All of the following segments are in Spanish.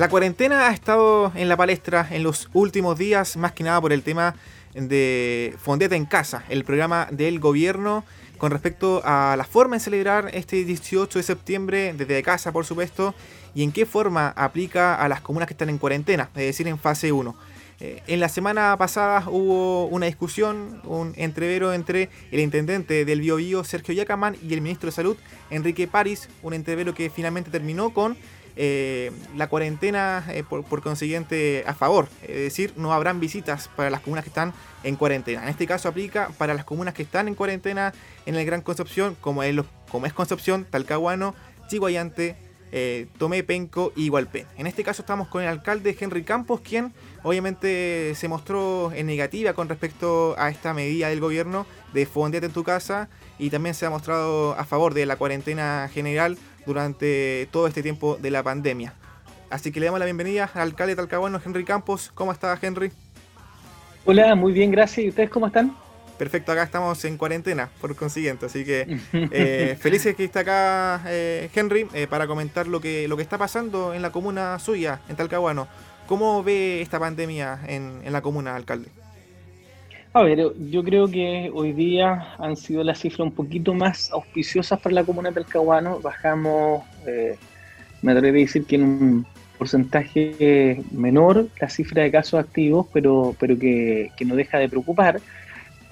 La cuarentena ha estado en la palestra en los últimos días, más que nada por el tema de Fondeta en Casa, el programa del gobierno con respecto a la forma de celebrar este 18 de septiembre desde casa, por supuesto, y en qué forma aplica a las comunas que están en cuarentena, es decir, en fase 1. Eh, en la semana pasada hubo una discusión, un entrevero entre el intendente del Biobío, Sergio Yacamán, y el ministro de Salud, Enrique París, un entrevero que finalmente terminó con eh, la cuarentena eh, por, consiguiente a favor, es decir, no habrán visitas para las comunas que están en cuarentena. En este caso aplica para las comunas que están en cuarentena en el Gran Concepción, como es, como es Concepción, Talcahuano, Chihuayante, eh, Tomé, Penco y Igualpén. En este caso estamos con el alcalde Henry Campos, quien obviamente se mostró en negativa con respecto a esta medida del gobierno de fondete en tu casa y también se ha mostrado a favor de la cuarentena general durante todo este tiempo de la pandemia. Así que le damos la bienvenida al alcalde talcahuano, Henry Campos. ¿Cómo está, Henry? Hola, muy bien, gracias. ¿Y ustedes cómo están? Perfecto, acá estamos en cuarentena, por consiguiente, así que eh, felices que está acá eh, Henry eh, para comentar lo que, lo que está pasando en la comuna suya, en Talcahuano. ¿Cómo ve esta pandemia en, en la comuna, alcalde? A ver, yo creo que hoy día han sido las cifras un poquito más auspiciosas para la comuna de Talcahuano. Bajamos, eh, me atrevería a decir que en un porcentaje menor la cifra de casos activos, pero, pero que, no deja de preocupar.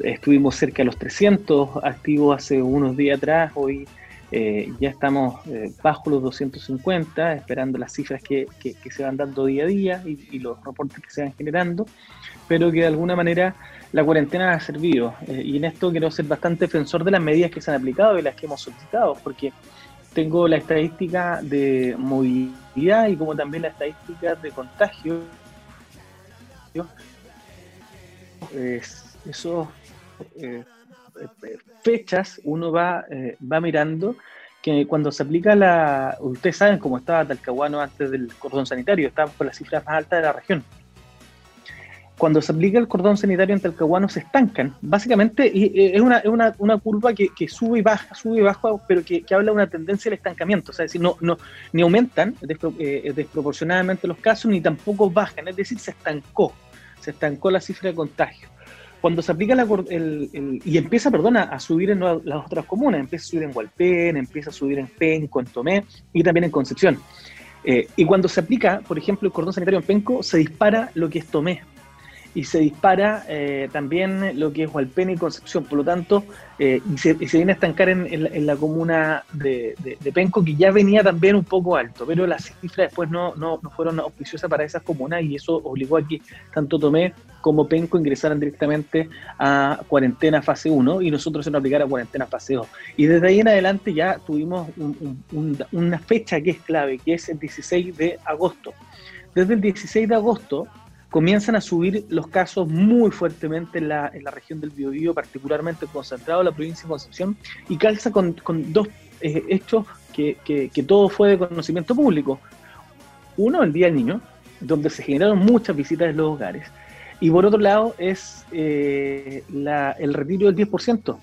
Estuvimos cerca de los 300 activos hace unos días atrás, hoy eh, ya estamos eh, bajo los 250, esperando las cifras que, se van dando día a día y, y, los reportes que se van generando, pero que de alguna manera la cuarentena ha servido. Eh, y en esto quiero ser bastante defensor de las medidas que se han aplicado y las que hemos solicitado, porque tengo la estadística de movilidad y como también la estadística de contagio. esos eh, fechas uno va, eh, va mirando que cuando se aplica la... Ustedes saben cómo estaba Talcahuano antes del cordón sanitario, estaba por las cifras más altas de la región cuando se aplica el cordón sanitario en Talcahuano se estancan. Básicamente es una, una, una curva que, sube y baja, sube y baja, pero que, que, habla de una tendencia al estancamiento. O sea, es decir, no, no, ni aumentan eh, desproporcionadamente los casos, ni tampoco bajan. Es decir, se estancó. Se estancó la cifra de contagio. Cuando se aplica la, el, y empieza, perdona, a subir en las otras comunas, empieza a subir en Hualpén, empieza a subir en Penco, en Tomé y también en Concepción. Eh, y cuando se aplica, por ejemplo, el cordón sanitario en Penco, se dispara lo que es Tomé, y se dispara eh, también lo que es Hualpén y Concepción. Por lo tanto, eh, y, se, viene a estancar en, la, comuna de, Penco, que ya venía también un poco alto, pero las cifras después no, no, fueron auspiciosas para esas comunas y eso obligó a que tanto Tomé como Penco ingresaran directamente a cuarentena fase 1 y nosotros se nos aplicara cuarentena fase 2. Y desde ahí en adelante ya tuvimos una fecha que es clave, que es el 16 de agosto. Desde el 16 de agosto comienzan a subir los casos muy fuertemente en la, en la región del Biobío, particularmente concentrado en la provincia de Concepción, y calza con, con dos eh, hechos que, que, todo fue de conocimiento público. Uno, el Día del Niño, donde se generaron muchas visitas en los hogares, y por otro lado es eh, la, el retiro del 10%.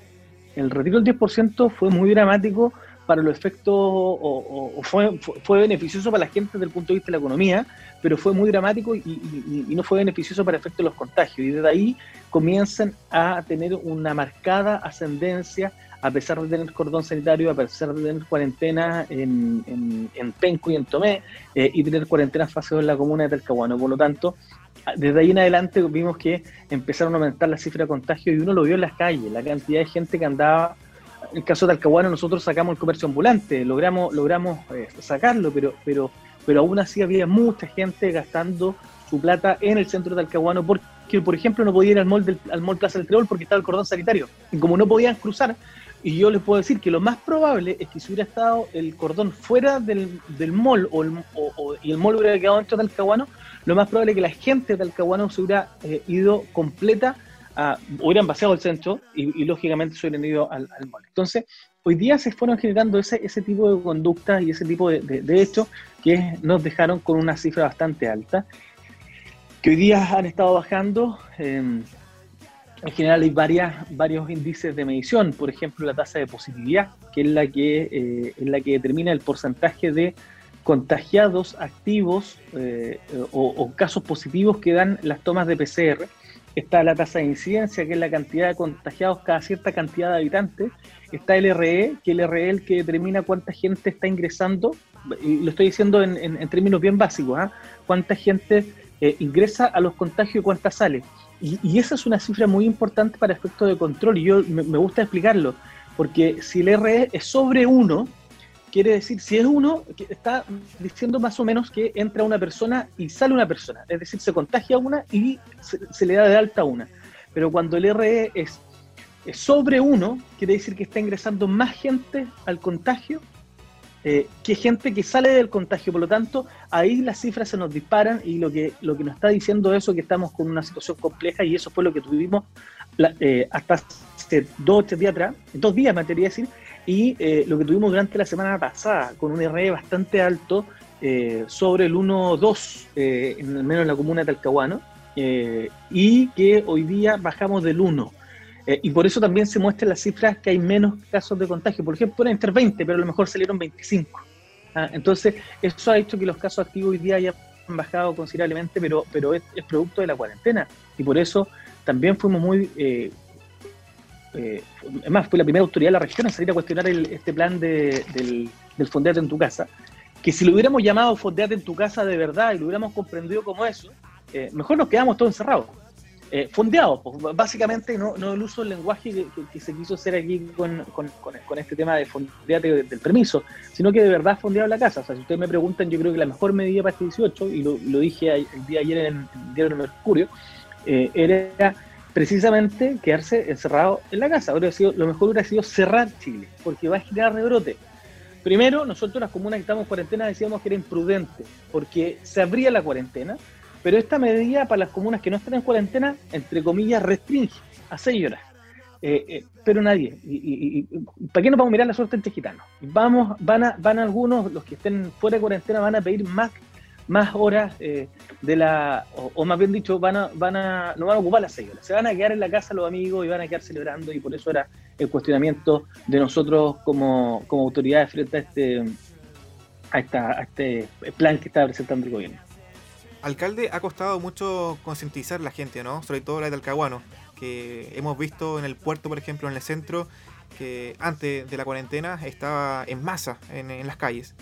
El retiro del 10% fue muy dramático para los efectos, o, fue, fue, beneficioso para la gente desde el punto de vista de la economía, pero fue muy dramático y, no fue beneficioso para el efecto de los contagios. Y desde ahí comienzan a tener una marcada ascendencia, a pesar de tener cordón sanitario, a pesar de tener cuarentena en, en, Penco y en Tomé, eh, y tener cuarentena fase en la comuna de Talcahuano. Por lo tanto, desde ahí en adelante vimos que empezaron a aumentar la cifra de contagio y uno lo vio en las calles, la cantidad de gente que andaba el caso de Talcahuano nosotros sacamos el comercio ambulante, logramos, logramos eh, sacarlo, pero, pero, pero aún así había mucha gente gastando su plata en el centro de Talcahuano porque, por ejemplo, no podía ir al mall, del, al mall Plaza del Creol porque estaba el cordón sanitario. Y como no podían cruzar, y yo les puedo decir que lo más probable es que si hubiera estado el cordón fuera del, del mall o, y el mall hubiera quedado dentro de Talcahuano, lo más probable es que la gente de Talcahuano se hubiera eh, ido completa hubieran vaciado el centro y, lógicamente se hubieran ido al, al. Entonces, hoy día se fueron generando ese, ese tipo de conductas y ese tipo de, hechos que nos dejaron con una cifra bastante alta, que hoy día han estado bajando. Em, en general hay varias, varios índices de medición, por ejemplo la tasa de positividad, que es la que, eh, es la que determina el porcentaje de contagiados activos o, casos positivos que dan las tomas de PCR. Está la tasa de incidencia, que es la cantidad de contagiados cada cierta cantidad de habitantes. Está el RE, que el RE es el que determina cuánta gente está ingresando. Y lo estoy diciendo en, términos bien básicos. ¿ah? Cuánta gente ingresa a los contagios y cuánta sale. Y, esa es una cifra muy importante para efectos de control, y yo me, gusta explicarlo, porque si el RE es sobre 1, quiere decir, si es 1, está diciendo más o menos que entra una persona y sale una persona, es decir, se contagia una y se, le da de alta una. Pero cuando el RE es, es sobre 1, quiere decir que está ingresando más gente al contagio eh, que gente que sale del contagio. Por lo tanto, ahí las cifras se nos disparan y lo que, lo que nos está diciendo eso que estamos con una situación compleja y eso fue lo que tuvimos eh, hasta hace dos tres días atrás, dos días me atrevería a decir, y eh, lo que tuvimos durante la semana pasada con un RE bastante alto sobre el 1.2, en, al menos en la comuna de Talcahuano, y que hoy día bajamos del 1. Eh, y por eso también se muestran las cifras que hay menos casos de contagio. Por ejemplo, pueden estar 20, pero a lo mejor salieron 25. Ah, entonces, eso ha hecho que los casos activos hoy día hayan bajado considerablemente, pero, pero es, producto de la cuarentena. Y por eso también fuimos muy... Eh, eh, es más, fue la primera autoridad de la región en salir a cuestionar este plan de, del, del Fondeate en tu casa, que si lo hubiéramos llamado Fondeate en tu casa de verdad y lo hubiéramos comprendido como eso, mejor nos quedamos todos encerrados eh, fondeado, pues, básicamente no, no, el uso del lenguaje que, se quiso hacer aquí con, con, con, este tema de fondeate del permiso, sino que de verdad fondeado la casa. O sea, si ustedes me preguntan, yo creo que la mejor medida para este 18, y lo, lo dije el día ayer en el diario Mercurio, eh, era precisamente quedarse encerrado en la casa. sido, lo mejor hubiera sido cerrar Chile, porque va a generar rebrote. Primero, nosotros las comunas que estamos en cuarentena decíamos que era imprudente, porque se abría la cuarentena, pero esta medida para las comunas que no están en cuarentena, entre comillas, restringe a seis horas. Eh, eh, pero nadie. Y, ¿Para qué nos vamos a mirar la suerte entre gitanos? Vamos, van, a, van algunos, los que estén fuera de cuarentena, van a pedir más, más horas eh, de la. O, más bien dicho, van a, van a, no van a ocupar las seis horas. Se van a quedar en la casa los amigos y van a quedar celebrando, y por eso era el cuestionamiento de nosotros como, como autoridades frente a este, a, esta, a este plan que está presentando el gobierno. Alcalde, ha costado mucho concientizar a la gente, ¿no? Sobre todo la de Talcahuano, que hemos visto en el puerto, por ejemplo, en el centro, que antes de la cuarentena estaba en masa en, las calles.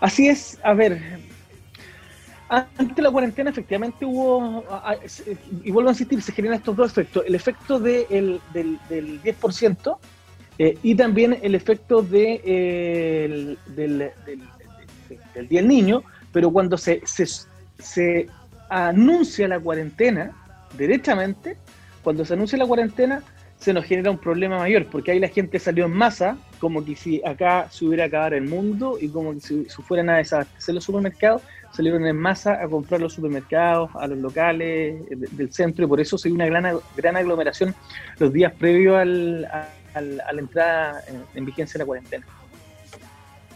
Así es, a ver, antes de la cuarentena efectivamente hubo, y vuelvo a insistir, se generan estos dos efectos, el efecto del, 10% eh, y también el efecto de, del, del, Día del Niño, pero cuando se, se, anuncia la cuarentena, derechamente, cuando se anuncia la cuarentena, se nos genera un problema mayor, porque ahí la gente salió en masa, como que si acá se hubiera acabado el mundo y como que si, fueran a desabastecer los supermercados, salieron en masa a comprar los supermercados, a los locales del centro, y por eso se dio una gran, gran aglomeración los días previos al, a la entrada en vigencia de la cuarentena.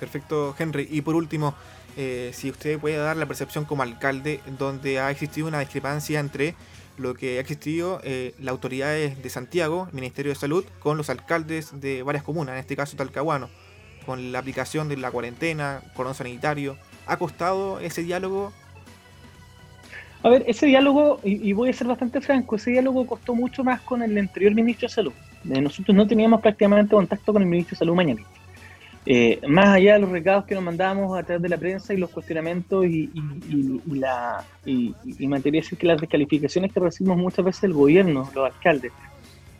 Perfecto, Henry. Y por último, eh, si usted puede dar la percepción como alcalde donde ha existido una discrepancia entre lo que ha existido eh, las autoridades de Santiago, Ministerio de Salud, con los alcaldes de varias comunas, en este caso Talcahuano, con la aplicación de la cuarentena, cordón sanitario. ¿Ha costado ese diálogo? A ver, ese diálogo, y, voy a ser bastante franco, ese diálogo costó mucho más con el anterior ministro de Salud. Eh, nosotros no teníamos prácticamente contacto con el ministro de Salud mañana. Eh, más allá de los recados que nos mandábamos a través de la prensa y los cuestionamientos y, la y, me decir que las descalificaciones que recibimos muchas veces el gobierno, los alcaldes.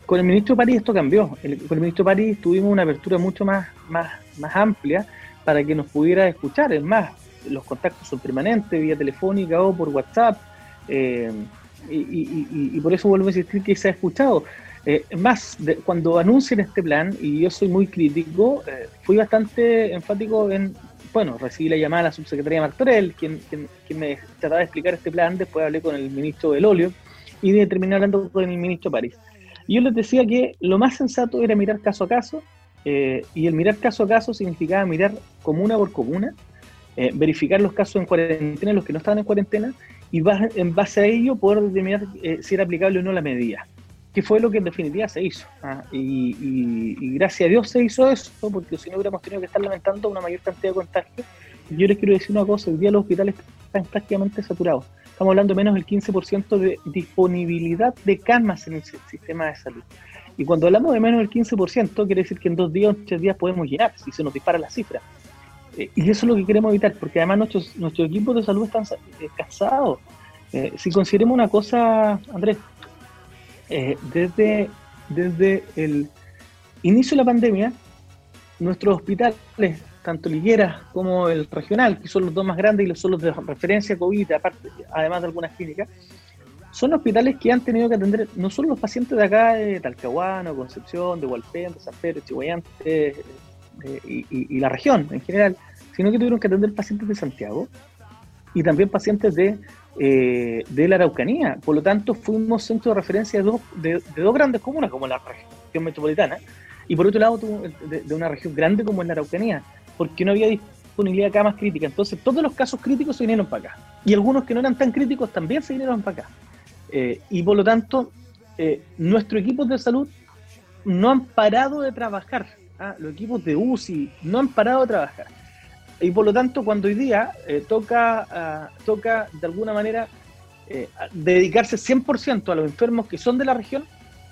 Con el ministro París esto cambió. con el ministro París tuvimos una apertura mucho más, más, más amplia para que nos pudiera escuchar. Es más, los contactos son permanentes, vía telefónica o por WhatsApp. Eh, y, por eso vuelvo a insistir que se ha escuchado. Eh, más, cuando anuncian este plan, y yo soy muy crítico, eh, fui bastante enfático en, bueno, recibí la llamada de la subsecretaria Martorell, quien, quien, me trataba de explicar este plan, después hablé con el ministro del óleo y terminé hablando con el ministro París. Yo les decía que lo más sensato era mirar caso a caso, eh, y el mirar caso a caso significaba mirar comuna por comuna, verificar los casos en cuarentena, los que no estaban en cuarentena, y en base a ello poder determinar si era aplicable o no la medida. Que fue lo que en definitiva se hizo. ¿ah? Y, gracias a Dios se hizo eso, porque si no hubiéramos tenido que estar lamentando una mayor cantidad de contagios. Yo les quiero decir una cosa, hoy día los hospitales están prácticamente saturados. Estamos hablando de menos del 15% de disponibilidad de camas en el sistema de salud. Y cuando hablamos de menos del 15%, quiere decir que en dos días o tres días podemos llenar, si se nos dispara la cifra. Eh, y eso es lo que queremos evitar, porque además nuestros, nuestros equipos de salud están eh, cansados. Eh, si consideremos una cosa, Andrés, desde, desde el inicio de la pandemia, nuestros hospitales, tanto Ligueras como el regional, que son los dos más grandes y los son los de referencia COVID, aparte, además de algunas clínicas, son hospitales que han tenido que atender no solo los pacientes de acá, de Talcahuano, Concepción, de Hualpén, de San Pedro, Chihuayante, y, la región en general, sino que tuvieron que atender pacientes de Santiago y también pacientes de, eh, de la Araucanía. Por lo tanto, fuimos centro de referencia de dos, de, dos grandes comunas, como la región metropolitana, y por otro lado de, una región grande como es la Araucanía, porque no había disponibilidad de camas críticas. Entonces, todos los casos críticos se vinieron para acá. Y algunos que no eran tan críticos también se vinieron para acá. Eh, y por lo tanto, eh, nuestros equipos de salud no han parado de trabajar ¿ah? los equipos de UCI no han parado de trabajar. Y por lo tanto, cuando hoy día eh, toca, ah, toca de alguna manera eh, dedicarse 100% a los enfermos que son de la región,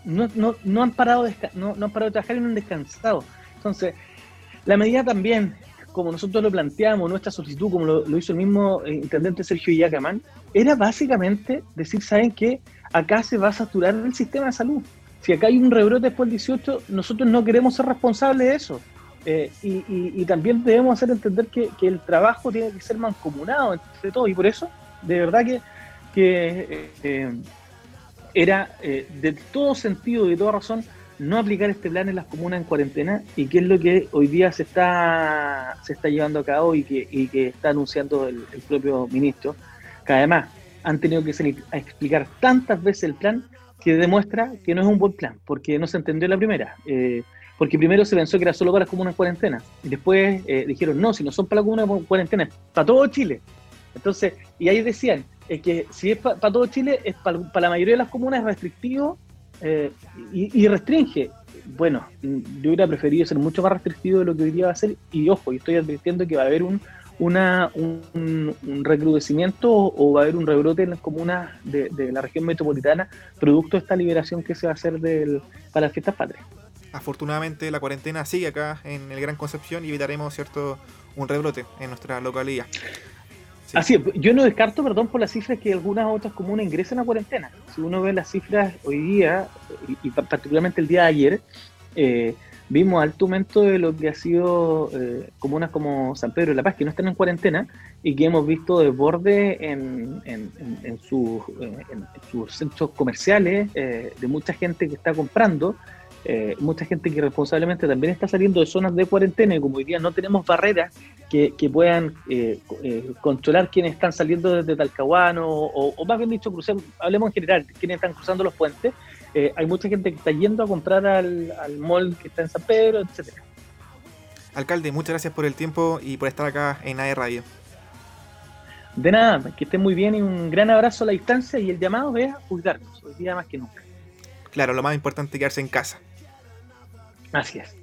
no, no, no han parado de, no, no, han parado de trabajar y no han descansado. Entonces, la medida también, como nosotros lo planteamos, nuestra solicitud, como lo, hizo el mismo eh, intendente Sergio Yacamán, era básicamente decir, ¿saben qué? Acá se va a saturar el sistema de salud si acá hay un rebrote después del 18, nosotros no queremos ser responsables de eso. Eh, y, también debemos hacer entender que, el trabajo tiene que ser mancomunado entre todos. Y por eso, de verdad que, eh, era eh, de todo sentido y de toda razón no aplicar este plan en las comunas en cuarentena y que es lo que hoy día se está, se está llevando a cabo y que, y está anunciando el, el propio ministro, que además han tenido que salir a explicar tantas veces el plan que demuestra que no es un buen plan, porque no se entendió la primera. Eh, porque primero se pensó que era solo para las comunas cuarentena, y después eh, dijeron, no, si no son para las comunas cuarentena, es para todo Chile. Entonces, y ahí decían, es que si es para todo Chile, es para, la mayoría de las comunas es restrictivo eh, y, restringe. Bueno, yo hubiera preferido ser mucho más restrictivo de lo que hoy día va a ser, y ojo, y estoy advirtiendo que va a haber un, una, un, recrudecimiento o va a haber un rebrote en las comunas de, la región metropolitana producto de esta liberación que se va a hacer del, para las fiestas patrias. Afortunadamente la cuarentena sigue acá en el Gran Concepción y evitaremos cierto un rebrote en nuestra localidad. Así es, yo no descarto, perdón por las cifras, que algunas otras comunas ingresen a cuarentena. Si uno ve las cifras hoy día, y, particularmente el día de ayer, eh, vimos alto aumento de lo que ha sido eh, comunas como San Pedro y La Paz, que no están en cuarentena y que hemos visto desborde en, en, en, sus, centros comerciales, eh, de mucha gente que está comprando, eh, mucha gente que responsablemente también está saliendo de zonas de cuarentena y como hoy día no tenemos barreras que, que puedan controlar quienes están saliendo desde Talcahuano o, o más bien dicho, crucemos, hablemos en general, quienes están cruzando los puentes, eh, hay mucha gente que está yendo a comprar al, al mall que está en San Pedro, etcétera. Alcalde, muchas gracias por el tiempo y por estar acá en AE Radio. De nada, que estén muy bien y un gran abrazo a la distancia y el llamado es a cuidarnos, hoy día más que nunca. Claro, lo más importante es quedarse en casa. Así es.